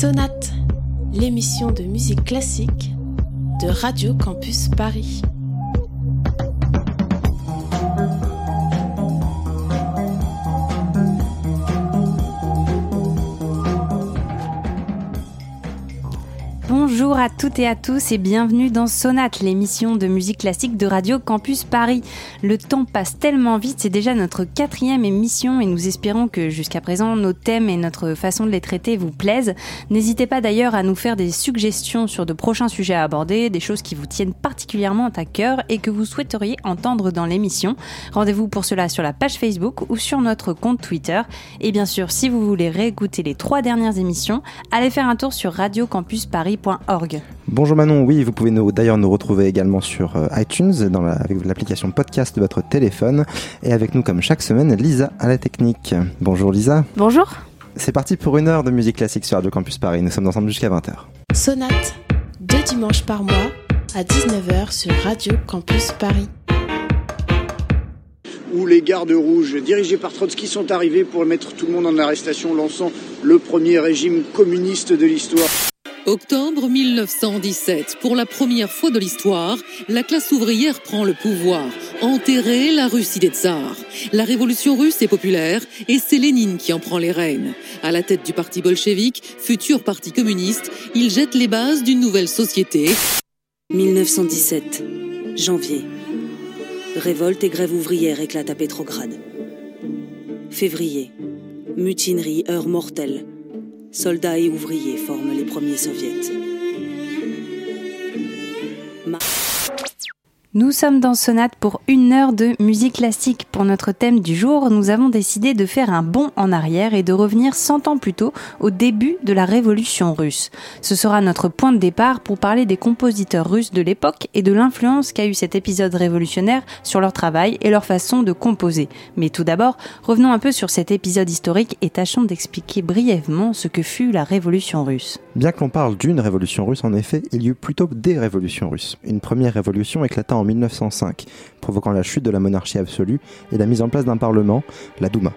Sonate, l'émission de musique classique de Radio Campus Paris. À toutes et à tous et bienvenue dans Sonate, l'émission de musique classique de Radio Campus Paris. Le temps passe tellement vite, c'est déjà notre quatrième émission et nous espérons que jusqu'à présent nos thèmes et notre façon de les traiter vous plaisent. N'hésitez pas d'ailleurs à nous faire des suggestions sur de prochains sujets à aborder, des choses qui vous tiennent particulièrement à cœur et que vous souhaiteriez entendre dans l'émission. Rendez-vous pour cela sur la page Facebook ou sur notre compte Twitter. Et bien sûr, si vous voulez réécouter les trois dernières émissions, allez faire un tour sur Bonjour Manon, oui, vous pouvez d'ailleurs nous retrouver également sur euh, iTunes dans avec l'application podcast de votre téléphone et avec nous comme chaque semaine Lisa à la technique. Bonjour Lisa. Bonjour. C'est parti pour une heure de musique classique sur Radio Campus Paris. Nous sommes ensemble jusqu'à 20h. Sonate, deux dimanches par mois à 19h sur Radio Campus Paris où les gardes rouges dirigés par Trotsky sont arrivés pour mettre tout le monde en arrestation, lançant le premier régime communiste de l'histoire. Octobre 1917, pour la première fois de l'histoire, la classe ouvrière prend le pouvoir, enterrer la Russie des tsars. La révolution russe est populaire et c'est Lénine qui en prend les rênes. À la tête du parti bolchevique, futur parti communiste, il jette les bases d'une nouvelle société. 1917, janvier. Révolte et grève ouvrière éclatent à Pétrograd. Février, mutinerie, heure mortelle. Soldats et ouvriers forment les premiers soviets. Nous sommes dans Sonate pour une heure de musique classique. Pour notre thème du jour, nous avons décidé de faire un bond en arrière et de revenir 100 ans plus tôt au début de la révolution russe. Ce sera notre point de départ pour parler des compositeurs russes de l'époque et de l'influence qu'a eu cet épisode révolutionnaire sur leur travail et leur façon de composer. Mais tout d'abord, revenons un peu sur cet épisode historique et tâchons d'expliquer brièvement ce que fut la révolution russe. Bien que l'on parle d'une révolution russe, en effet, il y eut plutôt des révolutions russes. Une première révolution éclatant en 1905, provoquant la chute de la monarchie absolue et la mise en place d'un parlement, la Douma.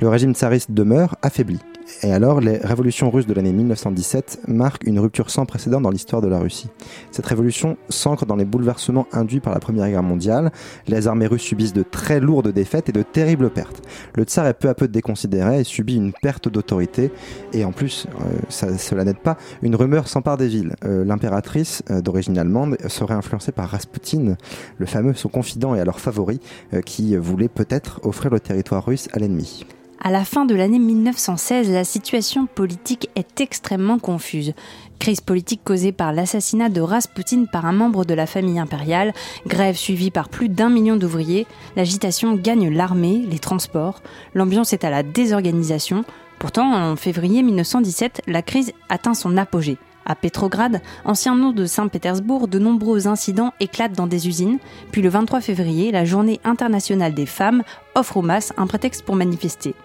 Le régime tsariste demeure affaibli. Et alors, les révolutions russes de l'année 1917 marquent une rupture sans précédent dans l'histoire de la Russie. Cette révolution s'ancre dans les bouleversements induits par la Première Guerre mondiale. Les armées russes subissent de très lourdes défaites et de terribles pertes. Le tsar est peu à peu déconsidéré et subit une perte d'autorité. Et en plus, euh, cela n'aide pas, une rumeur s'empare des villes. Euh, l'impératrice, euh, d'origine allemande, serait influencée par Rasputin, le fameux son confident et alors favori, qui voulait peut-être offrir le territoire russe à l'ennemi. À la fin de l'année 1916, la situation politique est extrêmement confuse. Crise politique causée par l'assassinat de Rasputin par un membre de la famille impériale, grève suivie par plus d'un million d'ouvriers, l'agitation gagne l'armée, les transports, l'ambiance est à la désorganisation. Pourtant, en février 1917, la crise atteint son apogée. À Petrograd, ancien nom de Saint-Pétersbourg, de nombreux incidents éclatent dans des usines. Puis le 23 février, la journée internationale des femmes offre aux masses un prétexte pour manifester.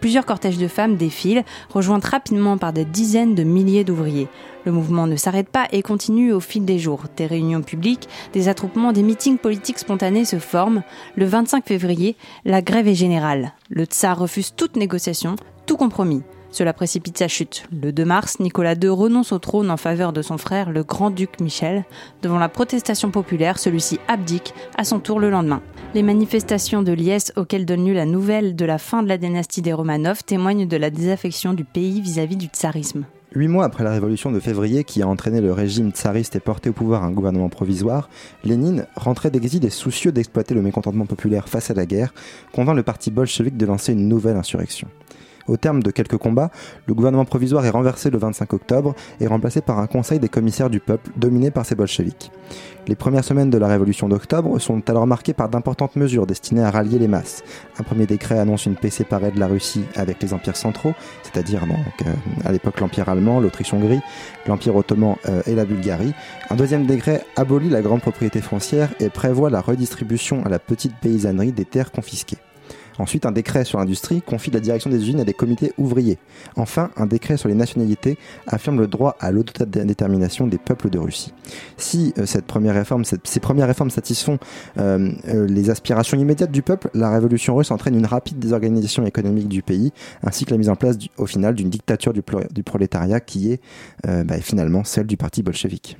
Plusieurs cortèges de femmes défilent, rejoints rapidement par des dizaines de milliers d'ouvriers. Le mouvement ne s'arrête pas et continue au fil des jours. Des réunions publiques, des attroupements, des meetings politiques spontanés se forment. Le 25 février, la grève est générale. Le tsar refuse toute négociation, tout compromis. Cela précipite sa chute. Le 2 mars, Nicolas II renonce au trône en faveur de son frère, le grand-duc Michel. Devant la protestation populaire, celui-ci abdique à son tour le lendemain. Les manifestations de Liesse auxquelles donne lieu la nouvelle de la fin de la dynastie des Romanov témoignent de la désaffection du pays vis-à-vis du tsarisme. Huit mois après la révolution de février qui a entraîné le régime tsariste et porté au pouvoir un gouvernement provisoire, Lénine, rentré d'exil et soucieux d'exploiter le mécontentement populaire face à la guerre, convainc le parti bolchevique de lancer une nouvelle insurrection. Au terme de quelques combats, le gouvernement provisoire est renversé le 25 octobre et remplacé par un conseil des commissaires du peuple dominé par ces bolcheviks. Les premières semaines de la révolution d'octobre sont alors marquées par d'importantes mesures destinées à rallier les masses. Un premier décret annonce une paix séparée de la Russie avec les empires centraux, c'est-à-dire euh, à l'époque l'empire allemand, l'Autriche-Hongrie, l'empire ottoman euh, et la Bulgarie. Un deuxième décret abolit la grande propriété foncière et prévoit la redistribution à la petite paysannerie des terres confisquées. Ensuite, un décret sur l'industrie confie la direction des usines à des comités ouvriers. Enfin, un décret sur les nationalités affirme le droit à l'autodétermination des peuples de Russie. Si euh, cette première réforme, ces premières réformes satisfont euh, euh, les aspirations immédiates du peuple, la révolution russe entraîne une rapide désorganisation économique du pays, ainsi que la mise en place au final d'une dictature du, prolétariat qui est bah, finalement celle du parti bolchevique.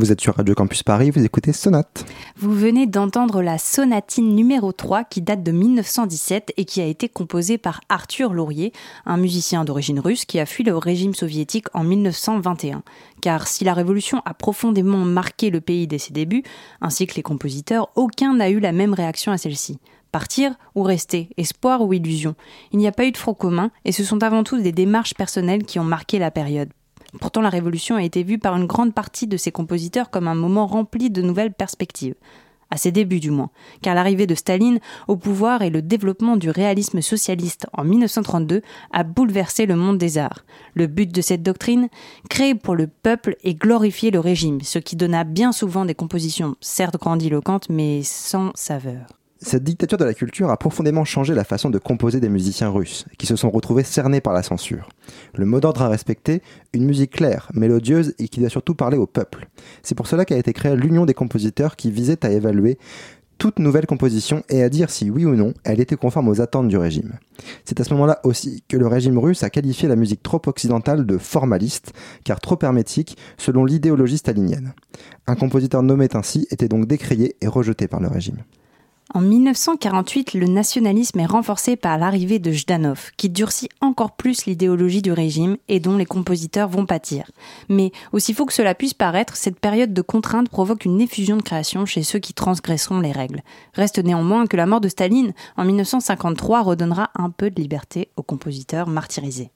Vous êtes sur Radio Campus Paris, vous écoutez Sonate. Vous venez d'entendre la sonatine numéro 3 qui date de 1917 et qui a été composée par Arthur Laurier, un musicien d'origine russe qui a fui le régime soviétique en 1921. Car si la révolution a profondément marqué le pays dès ses débuts, ainsi que les compositeurs, aucun n'a eu la même réaction à celle-ci. Partir ou rester, espoir ou illusion. Il n'y a pas eu de front commun et ce sont avant tout des démarches personnelles qui ont marqué la période. Pourtant, la Révolution a été vue par une grande partie de ses compositeurs comme un moment rempli de nouvelles perspectives. À ses débuts du moins, car l'arrivée de Staline au pouvoir et le développement du réalisme socialiste en 1932 a bouleversé le monde des arts. Le but de cette doctrine, créer pour le peuple et glorifier le régime, ce qui donna bien souvent des compositions certes grandiloquentes mais sans saveur. Cette dictature de la culture a profondément changé la façon de composer des musiciens russes, qui se sont retrouvés cernés par la censure. Le mot d'ordre à respecter, une musique claire, mélodieuse et qui doit surtout parler au peuple. C'est pour cela qu'a été créée l'Union des compositeurs qui visait à évaluer toute nouvelle composition et à dire si oui ou non elle était conforme aux attentes du régime. C'est à ce moment-là aussi que le régime russe a qualifié la musique trop occidentale de formaliste, car trop hermétique selon l'idéologie stalinienne. Un compositeur nommé ainsi était donc décrié et rejeté par le régime. En 1948, le nationalisme est renforcé par l'arrivée de Jdanov, qui durcit encore plus l'idéologie du régime et dont les compositeurs vont pâtir. Mais, aussi faux que cela puisse paraître, cette période de contrainte provoque une effusion de création chez ceux qui transgresseront les règles. Reste néanmoins que la mort de Staline en 1953 redonnera un peu de liberté aux compositeurs martyrisés.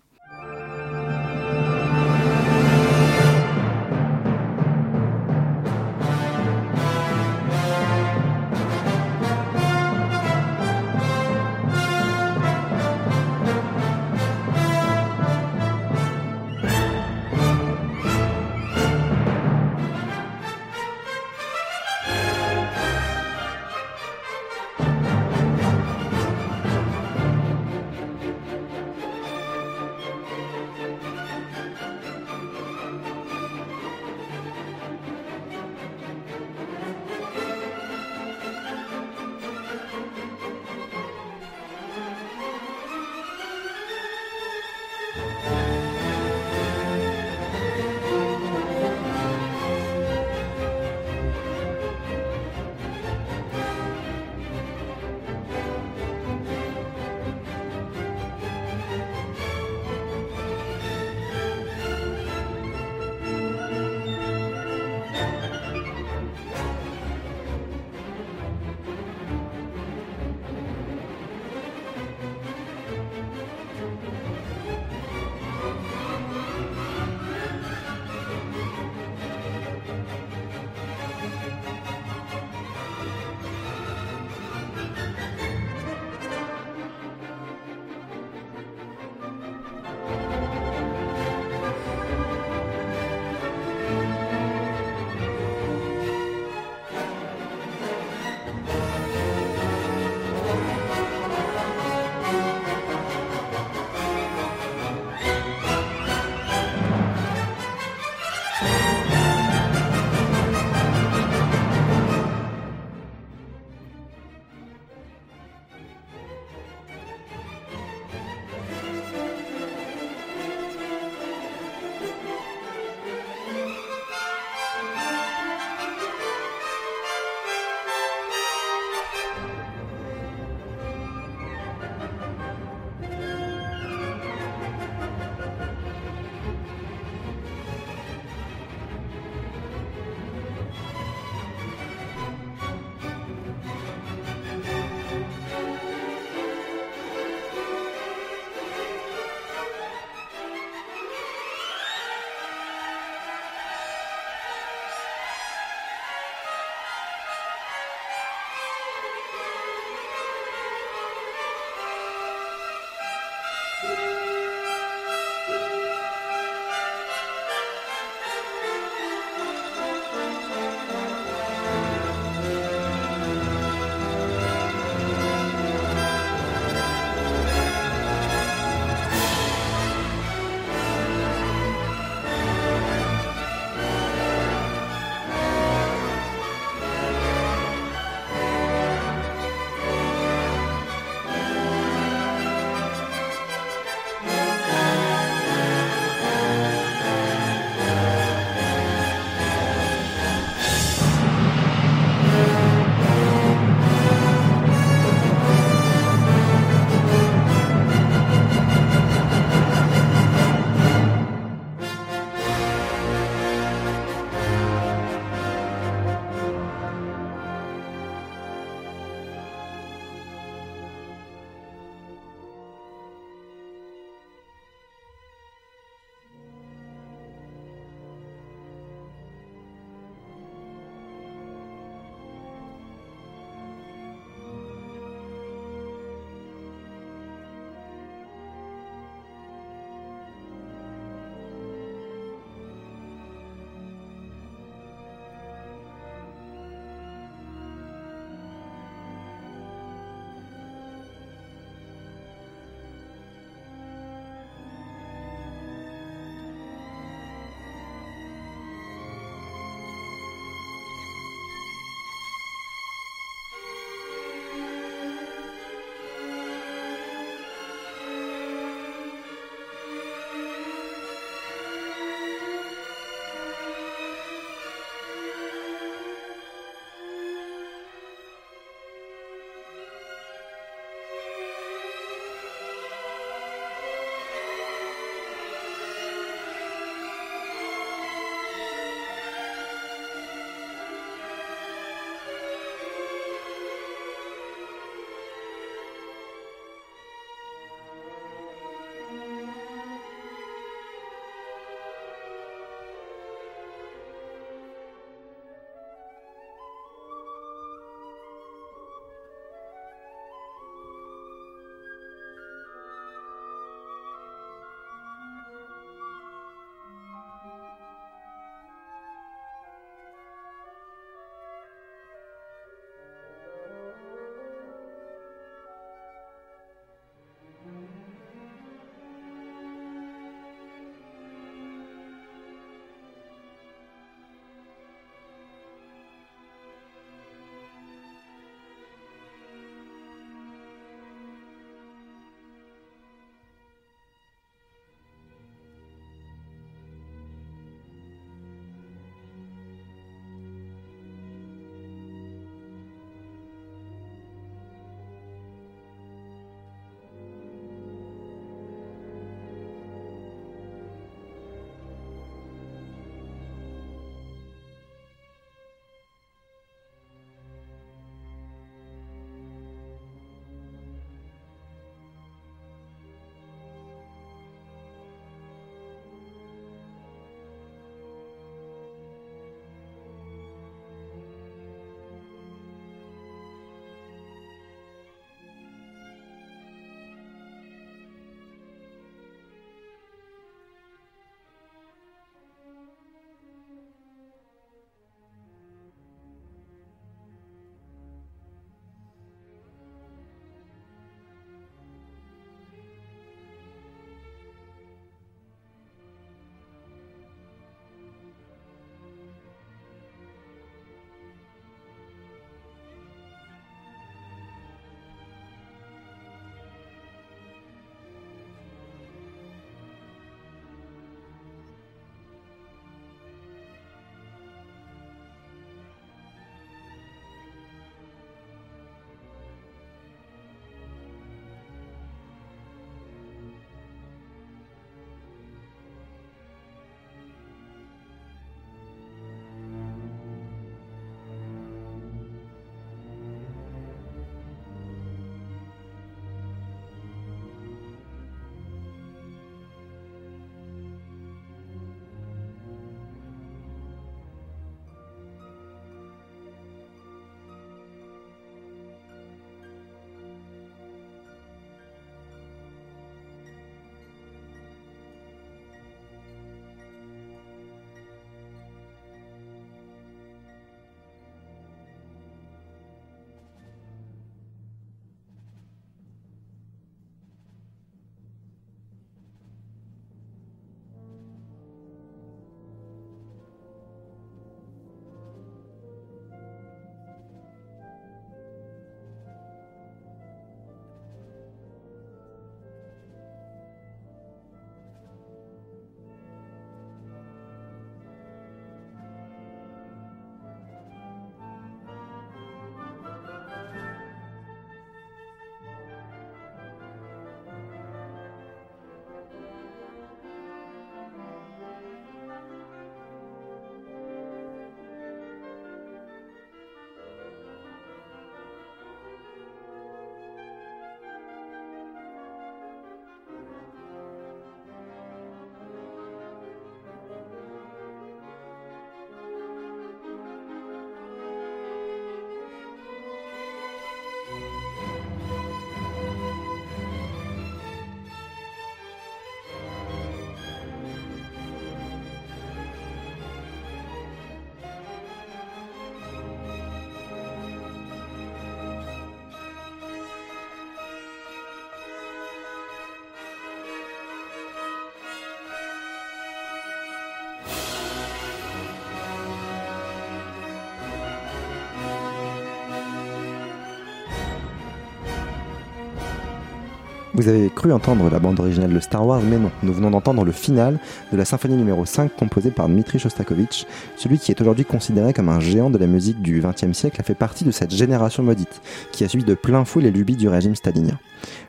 Vous avez cru entendre la bande originale de Star Wars, mais non, nous venons d'entendre le final de la symphonie numéro 5 composée par Dmitri Shostakovich. Celui qui est aujourd'hui considéré comme un géant de la musique du XXe siècle a fait partie de cette génération maudite, qui a suivi de plein fouet les lubies du régime stalinien.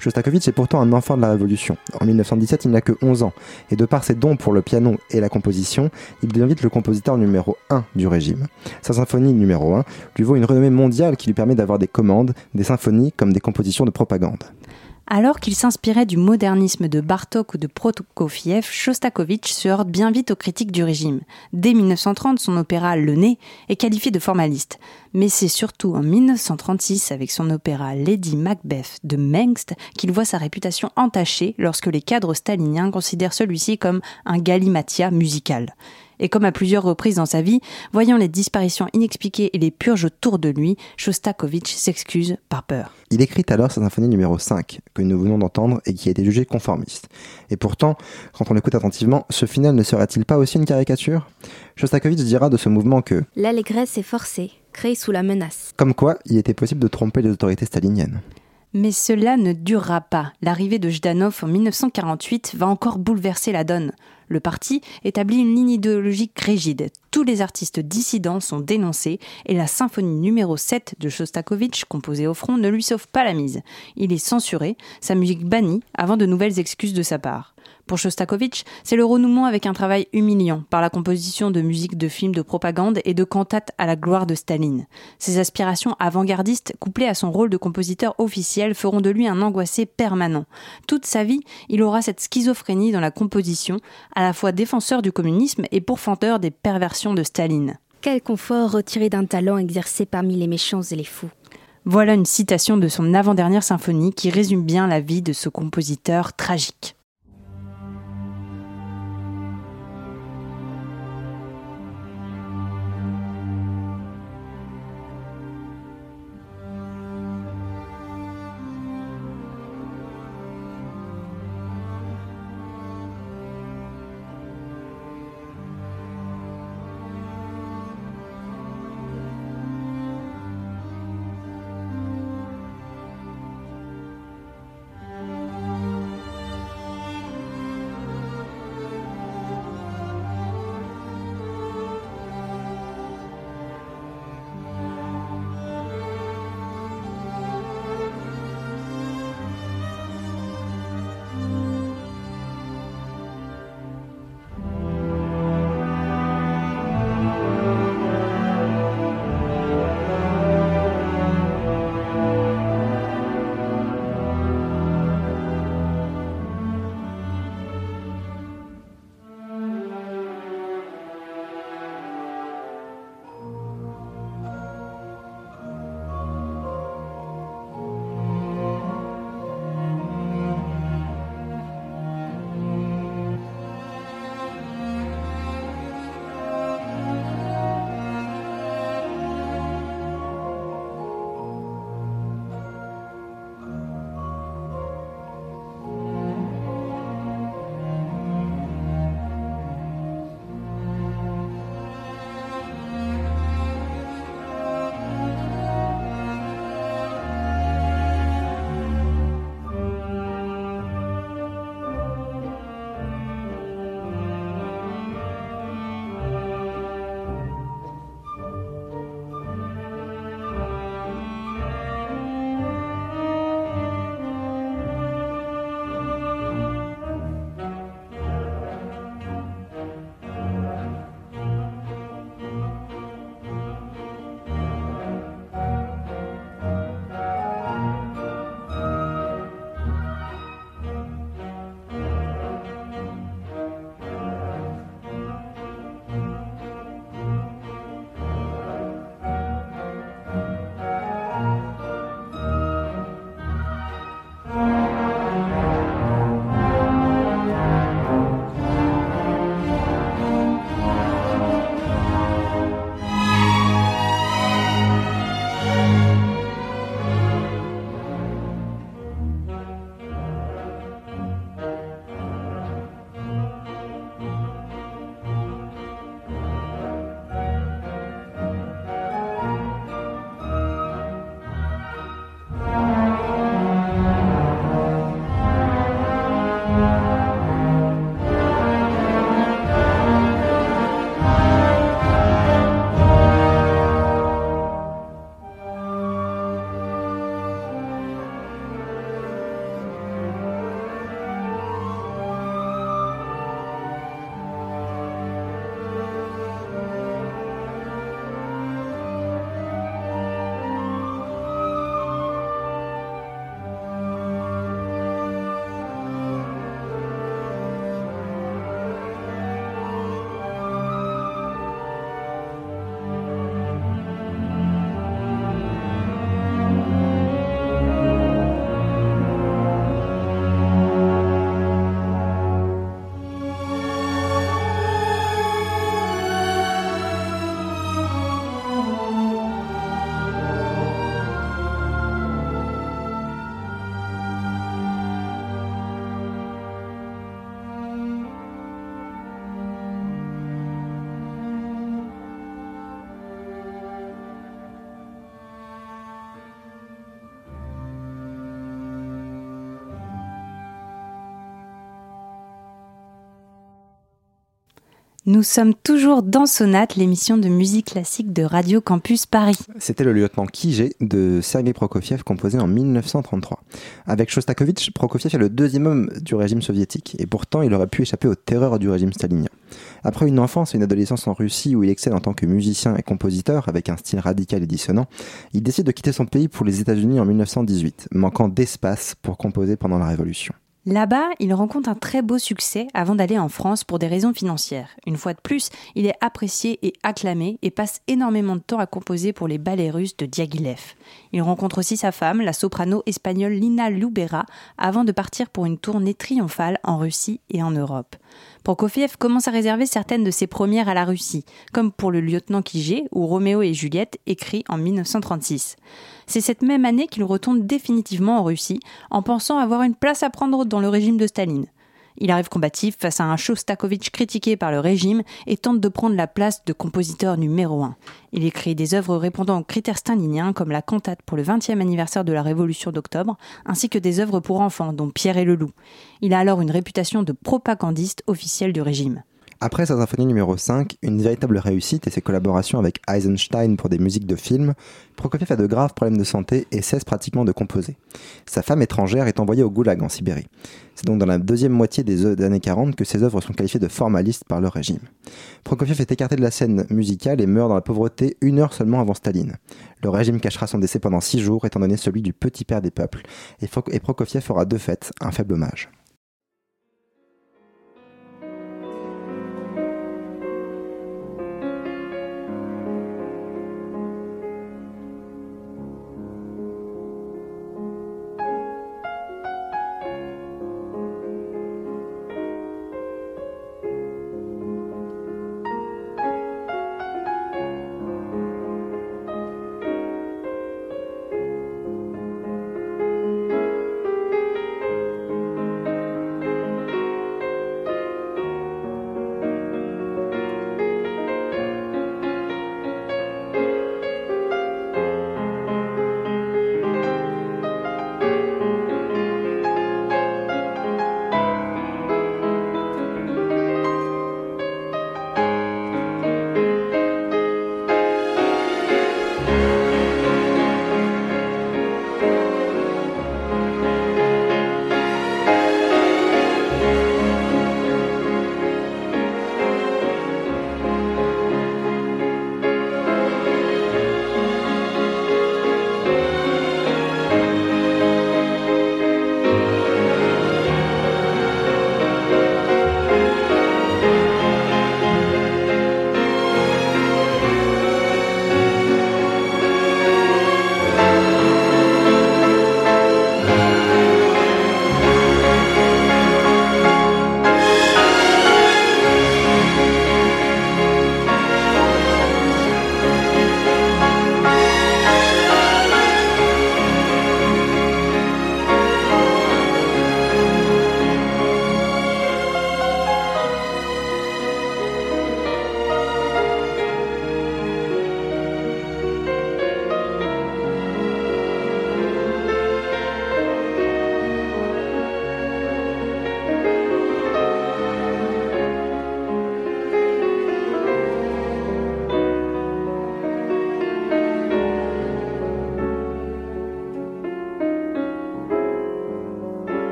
Shostakovich est pourtant un enfant de la Révolution. En 1917, il n'a que 11 ans, et de par ses dons pour le piano et la composition, il devient vite le compositeur numéro 1 du régime. Sa symphonie numéro 1 lui vaut une renommée mondiale qui lui permet d'avoir des commandes, des symphonies comme des compositions de propagande. Alors qu'il s'inspirait du modernisme de Bartok ou de Prokofiev, Shostakovich se heurte bien vite aux critiques du régime. Dès 1930, son opéra Le Nez est qualifié de formaliste. Mais c'est surtout en 1936, avec son opéra Lady Macbeth de Mengst, qu'il voit sa réputation entachée lorsque les cadres staliniens considèrent celui-ci comme un galimatia musical. Et comme à plusieurs reprises dans sa vie, voyant les disparitions inexpliquées et les purges autour de lui, Shostakovich s'excuse par peur. Il écrit alors sa symphonie numéro 5, que nous venons d'entendre et qui a été jugée conformiste. Et pourtant, quand on l'écoute attentivement, ce final ne serait-il pas aussi une caricature? Shostakovich dira de ce mouvement que L'allégresse est forcée, créée sous la menace. Comme quoi, il était possible de tromper les autorités staliniennes. Mais cela ne durera pas. L'arrivée de Jdanov en 1948 va encore bouleverser la donne. Le parti établit une ligne idéologique rigide. Tous les artistes dissidents sont dénoncés et la symphonie numéro 7 de Shostakovich, composée au front, ne lui sauve pas la mise. Il est censuré, sa musique bannie avant de nouvelles excuses de sa part. Pour Shostakovich, c'est le renouement avec un travail humiliant par la composition de musique de films de propagande et de cantates à la gloire de Staline. Ses aspirations avant-gardistes, couplées à son rôle de compositeur officiel, feront de lui un angoissé permanent. Toute sa vie, il aura cette schizophrénie dans la composition, à la fois défenseur du communisme et pourfendeur des perversions de Staline. Quel confort retiré d'un talent exercé parmi les méchants et les fous. Voilà une citation de son avant-dernière symphonie qui résume bien la vie de ce compositeur tragique. Nous sommes toujours dans Sonate, l'émission de musique classique de Radio Campus Paris. C'était le lieutenant Kijé de Sergei Prokofiev composé en 1933. Avec Shostakovich, Prokofiev est le deuxième homme du régime soviétique et pourtant il aurait pu échapper aux terreurs du régime stalinien. Après une enfance et une adolescence en Russie où il excelle en tant que musicien et compositeur avec un style radical et dissonant, il décide de quitter son pays pour les États-Unis en 1918, manquant d'espace pour composer pendant la Révolution. Là-bas, il rencontre un très beau succès avant d'aller en France pour des raisons financières. Une fois de plus, il est apprécié et acclamé et passe énormément de temps à composer pour les ballets russes de Diaghilev. Il rencontre aussi sa femme, la soprano espagnole Lina Lubera, avant de partir pour une tournée triomphale en Russie et en Europe. Prokofiev commence à réserver certaines de ses premières à la Russie, comme pour le lieutenant Kijé ou Roméo et Juliette, écrit en 1936. C'est cette même année qu'il retourne définitivement en Russie, en pensant avoir une place à prendre dans le régime de Staline. Il arrive combatif face à un Shostakovich critiqué par le régime et tente de prendre la place de compositeur numéro un. Il écrit des œuvres répondant aux critères staliniens comme la cantate pour le 20e anniversaire de la Révolution d'octobre, ainsi que des œuvres pour enfants dont Pierre et le loup. Il a alors une réputation de propagandiste officiel du régime. Après sa symphonie numéro 5, une véritable réussite et ses collaborations avec Eisenstein pour des musiques de films, Prokofiev a de graves problèmes de santé et cesse pratiquement de composer. Sa femme étrangère est envoyée au goulag en Sibérie. C'est donc dans la deuxième moitié des années 40 que ses œuvres sont qualifiées de formalistes par le régime. Prokofiev est écarté de la scène musicale et meurt dans la pauvreté une heure seulement avant Staline. Le régime cachera son décès pendant six jours étant donné celui du petit père des peuples, et Prokofiev aura de fait un faible hommage.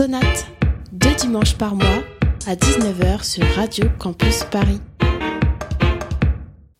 Sonate, deux dimanches par mois à 19h sur Radio Campus Paris.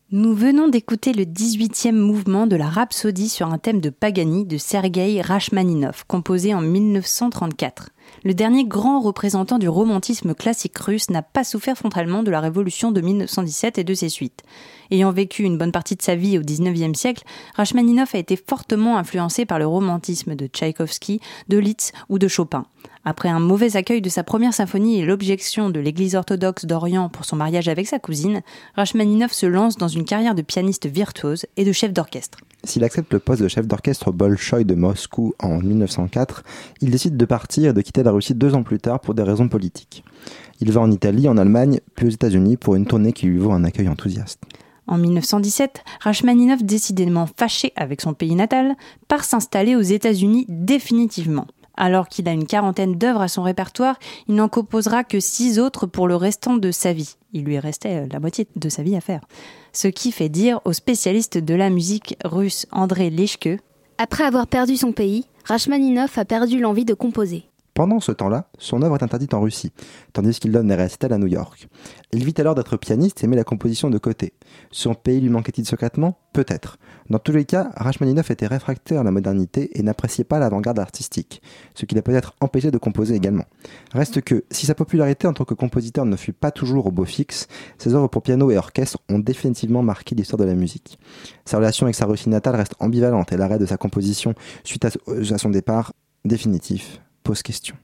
Nous venons d'écouter le 18e mouvement de la Rhapsodie sur un thème de Pagani de Sergei Rachmaninov, composé en 1934. Le dernier grand représentant du romantisme classique russe n'a pas souffert frontalement de la révolution de 1917 et de ses suites. Ayant vécu une bonne partie de sa vie au XIXe siècle, Rachmaninov a été fortement influencé par le romantisme de Tchaïkovski, de Liszt ou de Chopin. Après un mauvais accueil de sa première symphonie et l'objection de l'église orthodoxe d'Orient pour son mariage avec sa cousine, Rachmaninov se lance dans une carrière de pianiste virtuose et de chef d'orchestre. S'il accepte le poste de chef d'orchestre au Bolchoï de Moscou en 1904, il décide de partir et de quitter la Russie deux ans plus tard pour des raisons politiques. Il va en Italie, en Allemagne, puis aux États-Unis pour une tournée qui lui vaut un accueil enthousiaste. En 1917, Rachmaninov, décidément fâché avec son pays natal, part s'installer aux États-Unis définitivement. Alors qu'il a une quarantaine d'œuvres à son répertoire, il n'en composera que six autres pour le restant de sa vie. Il lui restait euh, la moitié de sa vie à faire. Ce qui fait dire au spécialiste de la musique russe André Lechke Après avoir perdu son pays, Rachmaninov a perdu l'envie de composer. Pendant ce temps-là, son œuvre est interdite en Russie, tandis qu'il donne des récitals à New York. Il vit alors d'être pianiste et met la composition de côté. Son pays lui manquait-il secrètement? Peut-être. Dans tous les cas, Rachmaninoff était réfractaire à la modernité et n'appréciait pas l'avant-garde artistique, ce qui l'a peut-être empêché de composer également. Reste que, si sa popularité en tant que compositeur ne fut pas toujours au beau fixe, ses œuvres pour piano et orchestre ont définitivement marqué l'histoire de la musique. Sa relation avec sa Russie natale reste ambivalente et l'arrêt de sa composition suite à son départ définitif pose question.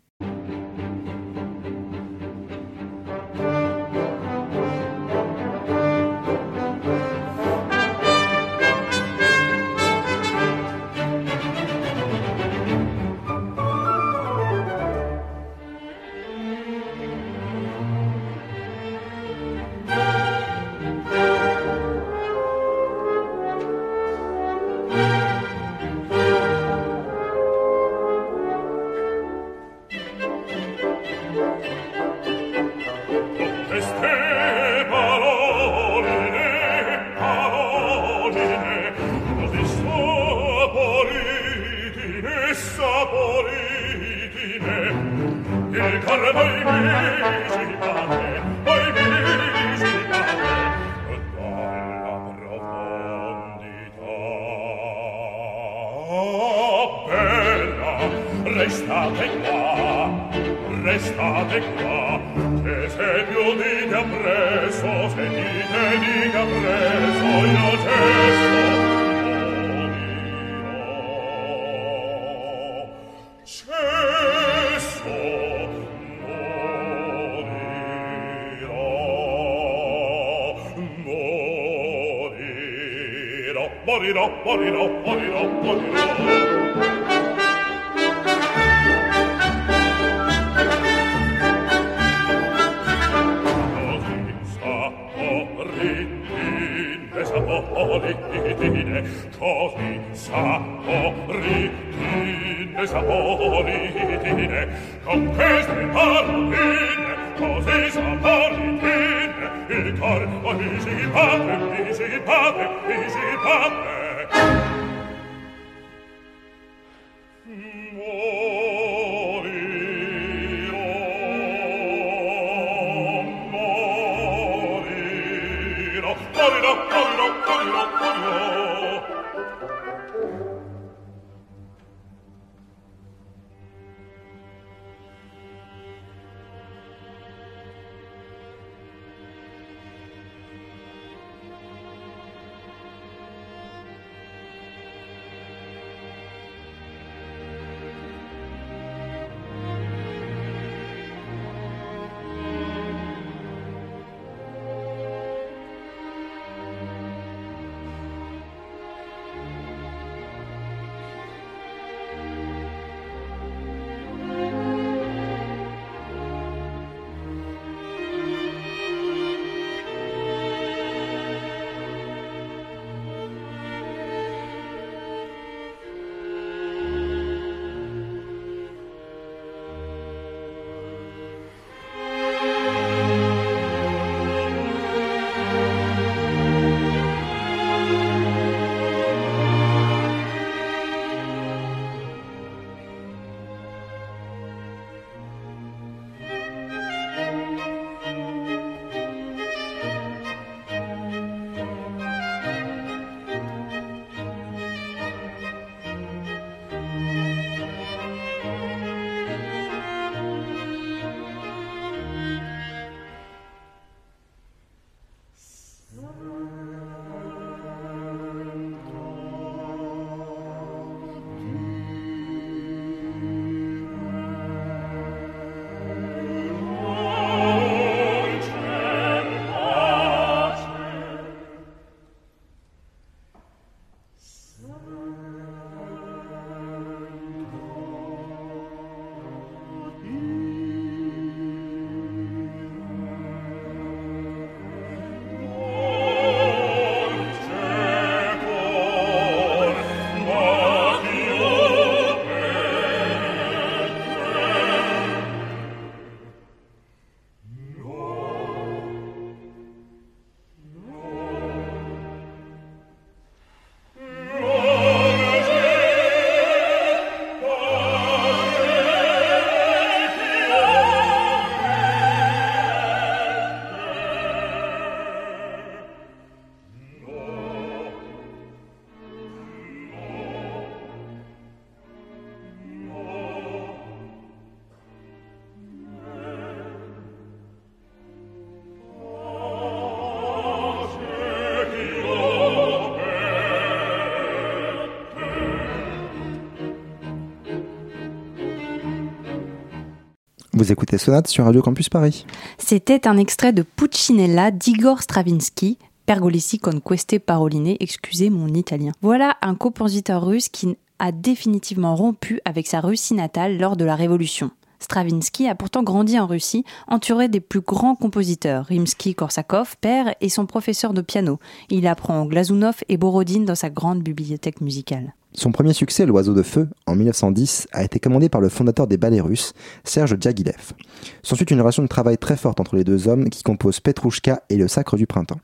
Vous écoutez Sonate sur Radio Campus Paris. C'était un extrait de Puccinella d'Igor Stravinsky, Pergolesi con queste paroline, excusez mon italien. Voilà un compositeur russe qui a définitivement rompu avec sa Russie natale lors de la Révolution. Stravinsky a pourtant grandi en Russie, entouré des plus grands compositeurs, Rimsky-Korsakov, père, et son professeur de piano. Il apprend Glazunov et Borodine dans sa grande bibliothèque musicale. Son premier succès, L'Oiseau de Feu, en 1910, a été commandé par le fondateur des ballets russes, Serge Diaghilev. S'ensuit une relation de travail très forte entre les deux hommes qui composent Petrouchka et Le Sacre du Printemps.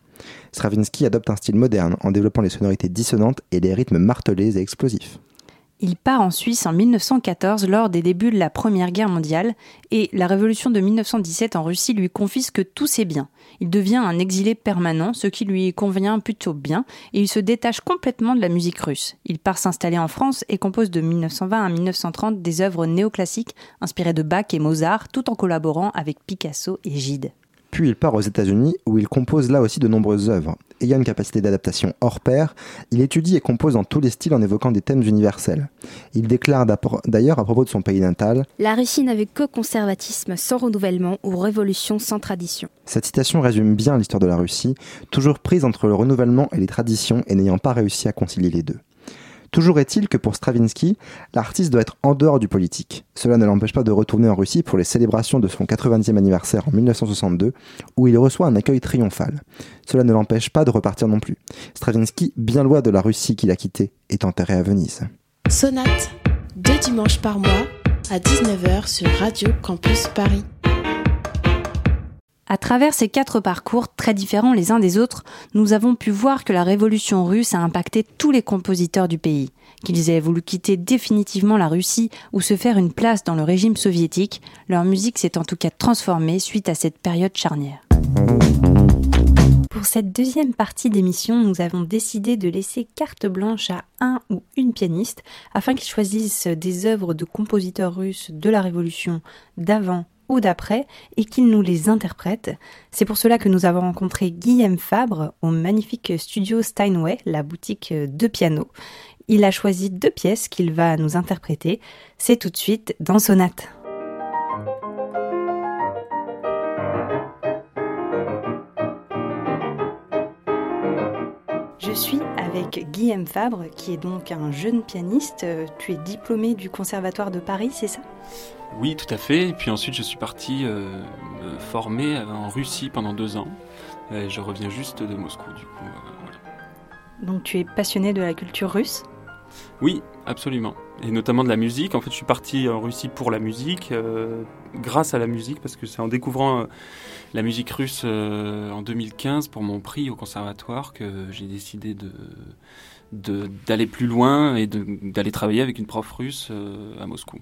Stravinsky adopte un style moderne en développant les sonorités dissonantes et les rythmes martelés et explosifs. Il part en Suisse en 1914 lors des débuts de la Première Guerre mondiale et la révolution de 1917 en Russie lui confisque tous ses biens. Il devient un exilé permanent, ce qui lui convient plutôt bien, et il se détache complètement de la musique russe. Il part s'installer en France et compose de 1920 à 1930 des œuvres néoclassiques inspirées de Bach et Mozart, tout en collaborant avec Picasso et Gide. Puis il part aux États-Unis où il compose là aussi de nombreuses œuvres. Ayant une capacité d'adaptation hors pair, il étudie et compose dans tous les styles en évoquant des thèmes universels. Il déclare d'ailleurs à propos de son pays natal La Russie n'avait que conservatisme sans renouvellement ou révolution sans tradition. Cette citation résume bien l'histoire de la Russie, toujours prise entre le renouvellement et les traditions et n'ayant pas réussi à concilier les deux. Toujours est-il que pour Stravinsky, l'artiste doit être en dehors du politique. Cela ne l'empêche pas de retourner en Russie pour les célébrations de son 90e anniversaire en 1962, où il reçoit un accueil triomphal. Cela ne l'empêche pas de repartir non plus. Stravinsky, bien loin de la Russie qu'il a quittée, est enterré à Venise. Sonate, deux dimanches par mois, à 19h sur Radio Campus Paris. À travers ces quatre parcours très différents les uns des autres, nous avons pu voir que la révolution russe a impacté tous les compositeurs du pays. Qu'ils aient voulu quitter définitivement la Russie ou se faire une place dans le régime soviétique, leur musique s'est en tout cas transformée suite à cette période charnière. Pour cette deuxième partie d'émission, nous avons décidé de laisser carte blanche à un ou une pianiste afin qu'ils choisissent des œuvres de compositeurs russes de la Révolution d'avant ou d'après et qu'il nous les interprète. C'est pour cela que nous avons rencontré Guillaume Fabre au magnifique studio Steinway, la boutique de piano. Il a choisi deux pièces qu'il va nous interpréter. C'est tout de suite dans Sonate. Je suis avec Guillaume Fabre, qui est donc un jeune pianiste. Tu es diplômé du Conservatoire de Paris, c'est ça? Oui, tout à fait. Et puis ensuite, je suis parti euh, me former en Russie pendant deux ans. Et je reviens juste de Moscou, du coup. euh, voilà. Donc tu es passionné de la culture russe? Oui, absolument. Et notamment de la musique. En fait, je suis parti en Russie pour la musique, euh, grâce à la musique, parce que c'est en découvrant euh, la musique russe euh, en 2015 pour mon prix au conservatoire que j'ai décidé de d'aller plus loin et d'aller travailler avec une prof russe euh, à Moscou.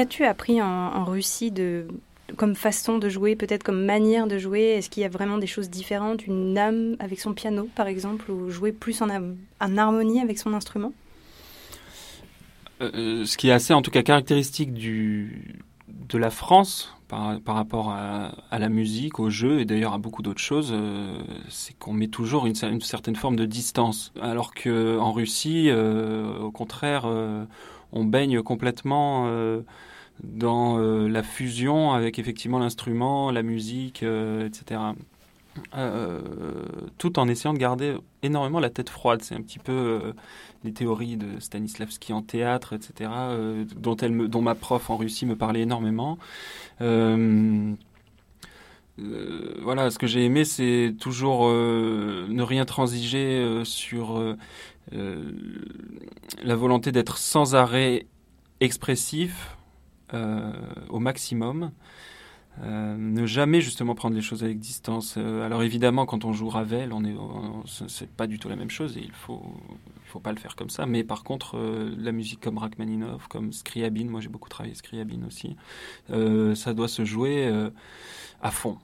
Qu'as-tu appris en, Russie de, comme façon de jouer, peut-être comme manière de jouer? Est-ce qu'il y a vraiment des choses différentes? Une âme avec son piano, par exemple, ou jouer plus en, harmonie avec son instrument? Euh, euh, Ce qui est assez, en tout cas, caractéristique de la France par, rapport à, la musique, au jeu et d'ailleurs à beaucoup d'autres choses, euh, c'est qu'on met toujours une, certaine forme de distance. Alors qu'en Russie, au contraire, on baigne complètement dans euh, la fusion avec effectivement l'instrument, la musique, euh, etc. Euh, tout en essayant de garder énormément la tête froide. C'est un petit peu les théories de Stanislavski en théâtre, etc., dont, ma prof en Russie me parlait énormément. voilà, ce que j'ai aimé, c'est toujours ne rien transiger sur la volonté d'être sans arrêt expressif, au maximum. Euh, ne jamais justement prendre les choses avec distance. Euh, alors évidemment, quand on joue Ravel, on est, c'est pas du tout la même chose et il faut, il faut pas le faire comme ça. Mais par contre, la musique comme Rachmaninoff, comme Scriabin, moi j'ai beaucoup travaillé Scriabin aussi, ça doit se jouer à fond.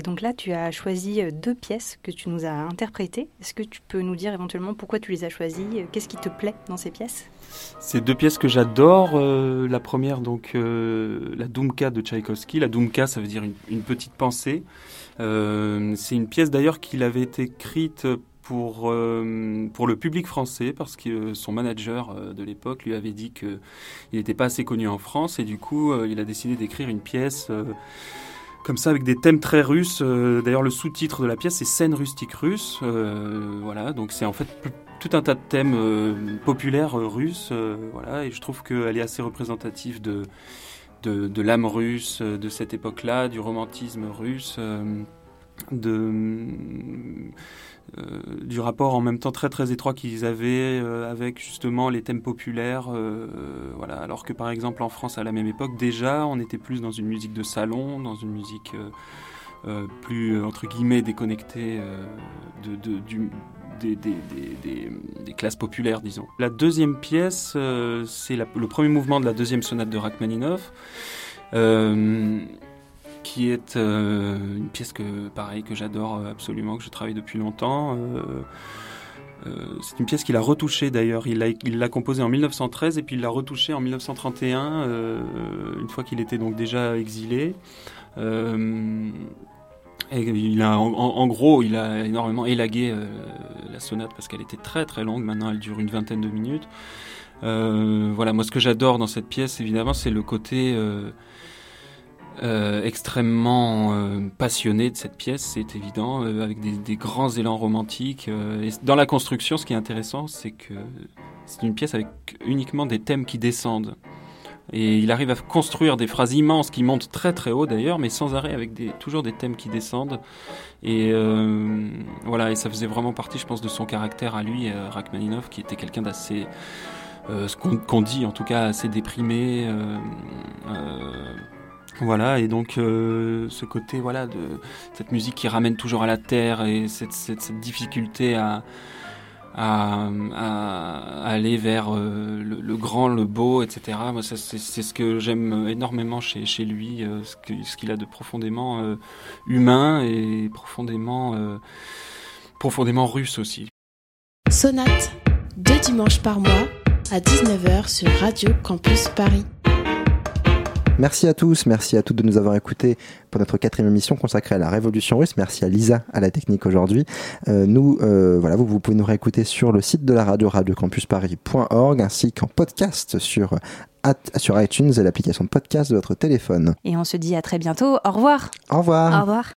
Et donc là, tu as choisi euh, deux pièces que tu nous as interprétées. Est-ce que tu peux nous dire éventuellement pourquoi tu les as choisies Qu'est-ce qui te plaît dans ces pièces? C'est deux pièces que j'adore. Euh, la première, donc, euh, la Dumka de Tchaïkovski. La Dumka, ça veut dire une, petite pensée. c'est une pièce d'ailleurs qu'il avait écrite pour, pour le public français parce que son manager de l'époque lui avait dit qu'il n'était pas assez connu en France et du coup il a décidé d'écrire une pièce comme ça avec des thèmes très russes. Euh, d'ailleurs, le sous-titre de la pièce c'est scène rustique russe. Euh, voilà, donc c'est en fait tout un tas de thèmes euh, populaires russes. voilà, et je trouve qu'elle est assez représentative de de, de l'âme russe de cette époque-là, du romantisme russe, de euh, du rapport en même temps très très étroit qu'ils avaient euh, avec justement les thèmes populaires. Euh, voilà. Alors que par exemple en France à la même époque déjà on était plus dans une musique de salon, dans une musique plus entre guillemets déconnectée de, des, des, classes populaires, disons. La deuxième pièce, c'est le premier mouvement de la deuxième sonate de Rachmaninoff qui est euh, une pièce que, pareil, que j'adore euh, absolument, que je travaille depuis longtemps. Euh, c'est une pièce qu'il a retouchée d'ailleurs. Il l'a composée en 1913 et puis il l'a retouchée en 1931, une fois qu'il était donc déjà exilé. Et il a, en, gros, il a énormément élagué la sonate parce qu'elle était très très longue. Maintenant, elle dure une vingtaine de minutes. voilà, moi, ce que j'adore dans cette pièce, évidemment, c'est le côté extrêmement euh, passionné de cette pièce, c'est évident, euh, avec des, grands élans romantiques. dans la construction, ce qui est intéressant, c'est que c'est une pièce avec uniquement des thèmes qui descendent. Et il arrive à construire des phrases immenses qui montent très très haut d'ailleurs, mais sans arrêt avec toujours des thèmes qui descendent. Et voilà, et ça faisait vraiment partie, je pense, de son caractère à lui, Rachmaninoff, qui était quelqu'un d'assez, ce qu'on dit en tout cas, assez déprimé. Voilà, et donc euh, ce côté voilà de cette musique qui ramène toujours à la terre et cette, difficulté à, à, aller vers euh, le, grand, le beau, etc. Moi, c'est ce que j'aime énormément chez, chez lui, euh, ce qu'il a de profondément humain et profondément, profondément russe aussi. Sonate, deux dimanches par mois à 19h sur Radio Campus Paris. Merci à tous, merci à toutes de nous avoir écoutés pour notre quatrième émission consacrée à la Révolution russe. Merci à Lisa à la technique aujourd'hui. Euh, nous, euh, voilà, vous, vous pouvez nous réécouter sur le site de la radio radiocampusparis.org ainsi qu'en podcast sur sur iTunes et l'application podcast de votre téléphone. Et on se dit à très bientôt. Au revoir. Au revoir. Au revoir.